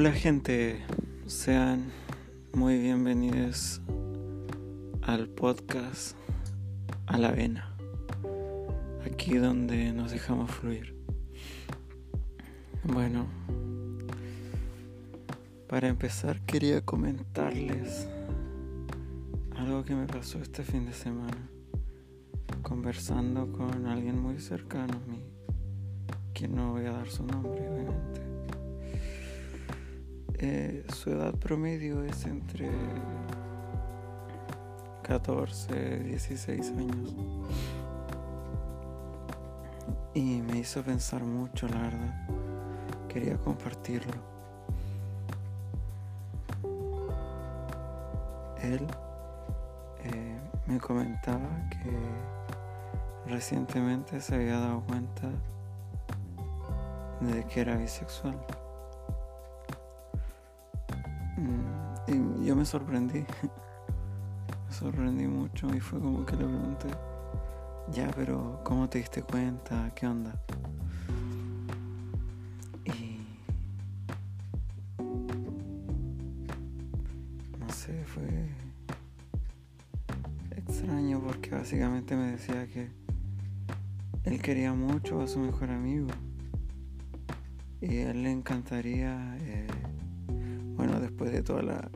Hola gente, sean muy bienvenidos al podcast a la vena, aquí donde nos dejamos fluir. Bueno, para empezar quería comentarles algo que me pasó este fin de semana, conversando con alguien muy cercano a mí, que no voy a dar su nombre obviamente. Eh, su edad promedio es entre 14, 16 años. Y me hizo pensar mucho, la verdad. Quería compartirlo. Él eh, me comentaba que recientemente se había dado cuenta de que era bisexual. Yo me sorprendí. me sorprendí mucho y fue como que le pregunté, ya, pero ¿cómo te diste cuenta? ¿Qué onda? Y... No sé, fue extraño porque básicamente me decía que él quería mucho a su mejor amigo y a él le encantaría eh, bueno, después de toda la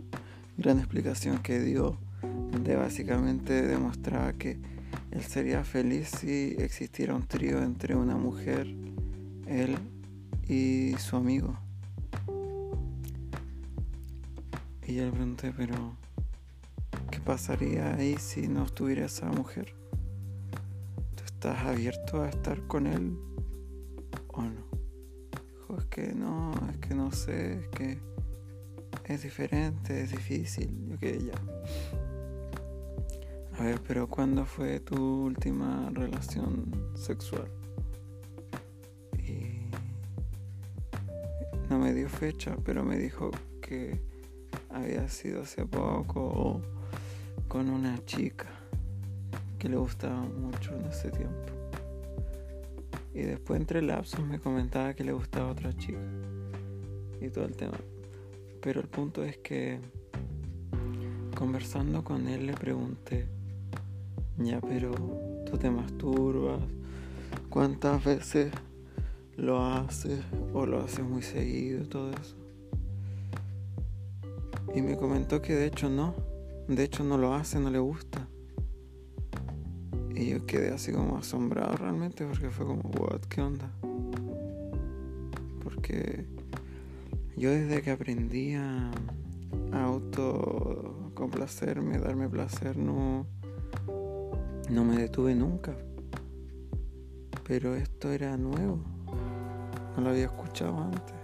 gran explicación que dio, donde básicamente demostraba que él sería feliz si existiera un trío entre una mujer, él y su amigo. Y yo le pregunté, pero ¿qué pasaría ahí si no estuviera esa mujer? ¿Tú estás abierto a estar con él o no? Dijo, es que no, es que no sé, es que es diferente, es difícil, yo que ya. A ver, pero ¿cuándo fue tu última relación sexual? Y no me dio fecha, pero me dijo que había sido hace poco con una chica que le gustaba mucho en ese tiempo. Y después entre lapsos me comentaba que le gustaba otra chica. Y todo el tema. Pero el punto es que conversando con él le pregunté, ya, pero tú te masturbas, ¿cuántas veces lo haces o lo haces muy seguido, todo eso? Y me comentó que de hecho no, de hecho no lo hace, no le gusta. Y yo quedé así como asombrado realmente porque fue como, what, ¿qué onda? Porque yo desde que aprendí a, auto complacerme, darme placer, no, no me detuve nunca. Pero esto era nuevo. No lo había escuchado antes.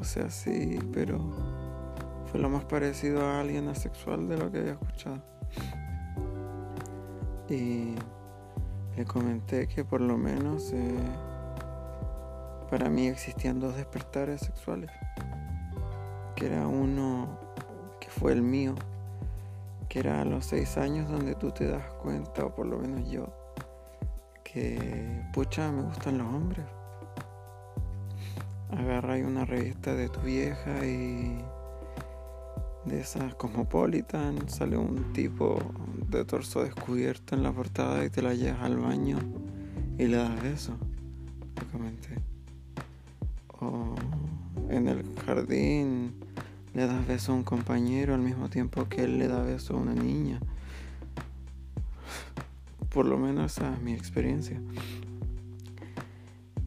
O sea, sí, pero fue lo más parecido a alguien asexual de lo que había escuchado. Y le comenté que por lo menos... Eh, para mí existían dos despertares sexuales, que era uno que fue el mío, que era a los seis años donde tú te das cuenta, o por lo menos yo, que pucha, me gustan los hombres. Agarra ahí una revista de tu vieja y de esas Cosmopolitan sale un tipo de torso descubierto en la portada y te la llevas al baño y le das. Te comenté o en el jardín le das beso a un compañero al mismo tiempo que él le da beso a una niña. Por lo menos esa es mi experiencia.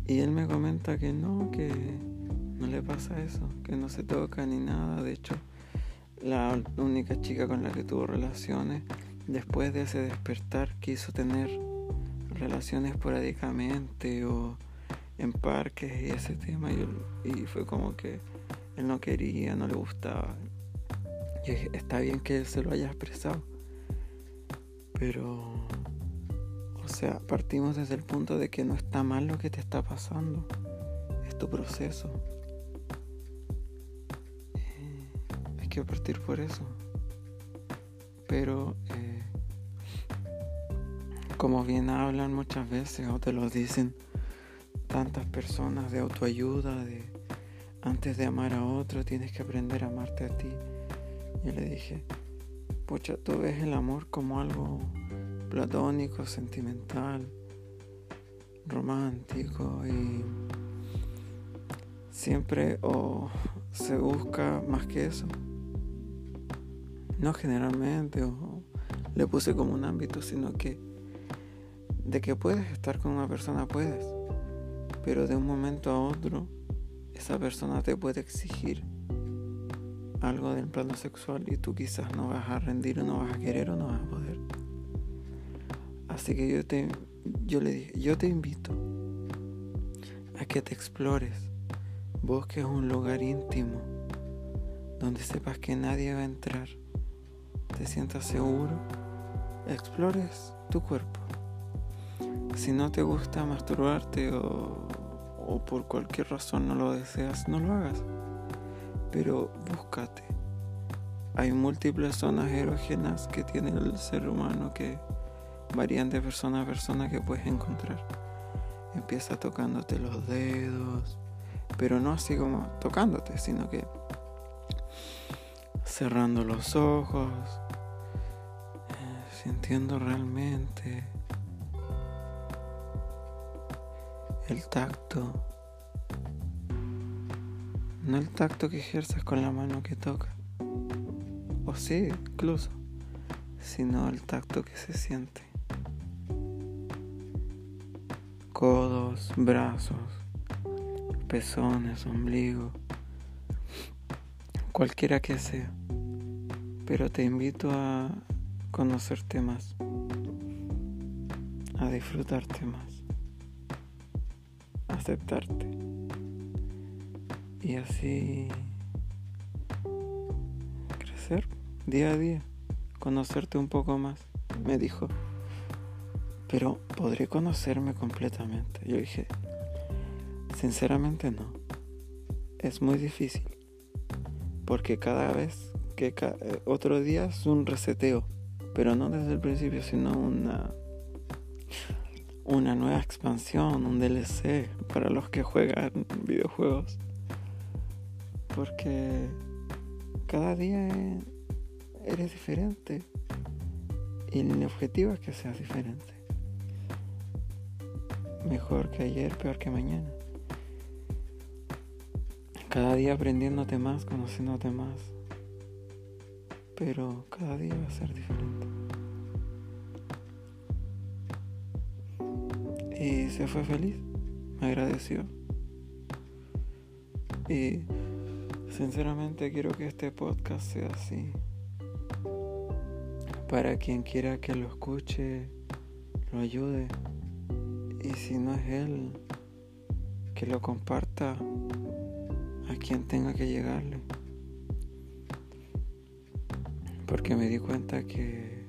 Y él me comenta que no, que no le pasa eso, que no se toca ni nada. De hecho, la única chica con la que tuvo relaciones, después de ese despertar, quiso tener relaciones esporádicamente o en parques y ese tema y, fue como que él no quería, no le gustaba. Y está bien que él se lo haya expresado, pero, o sea, partimos desde el punto de que no está mal lo que te está pasando, es tu proceso. Eh, hay que partir por eso. Pero, eh, como bien hablan muchas veces o te lo dicen, tantas personas de autoayuda, de antes de amar a otro tienes que aprender a amarte a ti. Y le dije, pucha, tú ves el amor como algo platónico, sentimental, romántico y siempre o se busca más que eso. No generalmente o le puse como un ámbito, sino que de que puedes estar con una persona puedes, pero de un momento a otro esa persona te puede exigir algo del plano sexual y tú quizás no vas a rendir o no vas a querer o no vas a poder. Así que yo te yo le dije, yo te invito a que te explores, busques un lugar íntimo donde sepas que nadie va a entrar, te sientas seguro, explores tu cuerpo. Si no te gusta masturbarte o o por cualquier razón no lo deseas, no lo hagas. Pero búscate. Hay múltiples zonas erógenas que tiene el ser humano que varían de persona a persona que puedes encontrar. Empieza tocándote los dedos, pero no así como tocándote, sino que cerrando los ojos, eh, sintiendo realmente el tacto. No el tacto que ejerces con la mano que toca. O sí, incluso. Sino el tacto que se siente. Codos, brazos, pezones, ombligo. Cualquiera que sea. Pero te invito a conocerte más. A disfrutarte más aceptarte y así crecer día a día, conocerte un poco más, me dijo. Pero podré conocerme completamente. Yo dije, sinceramente no. Es muy difícil. Porque cada vez que eh, otro día es un reseteo. Pero no desde el principio, sino una una nueva expansión, un DLC para los que juegan videojuegos. Porque cada día eres diferente y el objetivo es que seas diferente. Mejor que ayer, peor que mañana. Cada día aprendiéndote más, conociéndote más. Pero cada día va a ser diferente. Y se fue feliz, me agradeció. Y sinceramente quiero que este podcast sea así. Para quien quiera que lo escuche, lo ayude. Y si no es él, que lo comparta a quien tenga que llegarle. Porque me di cuenta que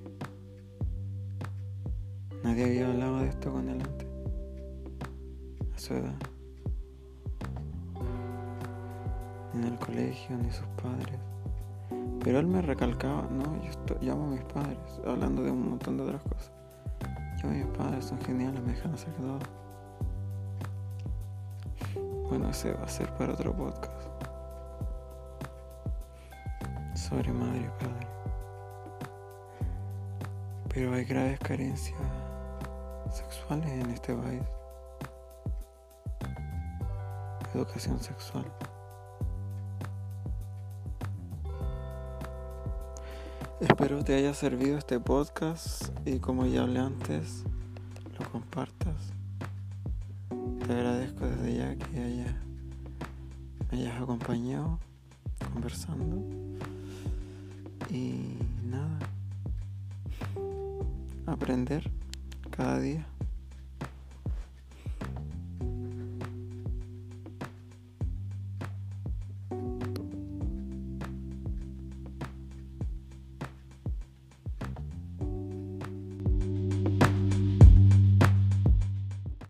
nadie había hablado de esto con él antes Ni en el colegio, ni sus padres. Pero él me recalcaba, no, yo llamo a mis padres, hablando de un montón de otras cosas. Yo mis padres son geniales, me dejan hacer todo. Bueno, ese va a ser para otro podcast. Sobre madre y padre. Pero hay graves carencias sexuales en este país educación sexual. Espero te haya servido este podcast y como ya hablé antes, lo compartas. Te agradezco desde ya que haya, me hayas acompañado conversando. Y nada, aprender cada día.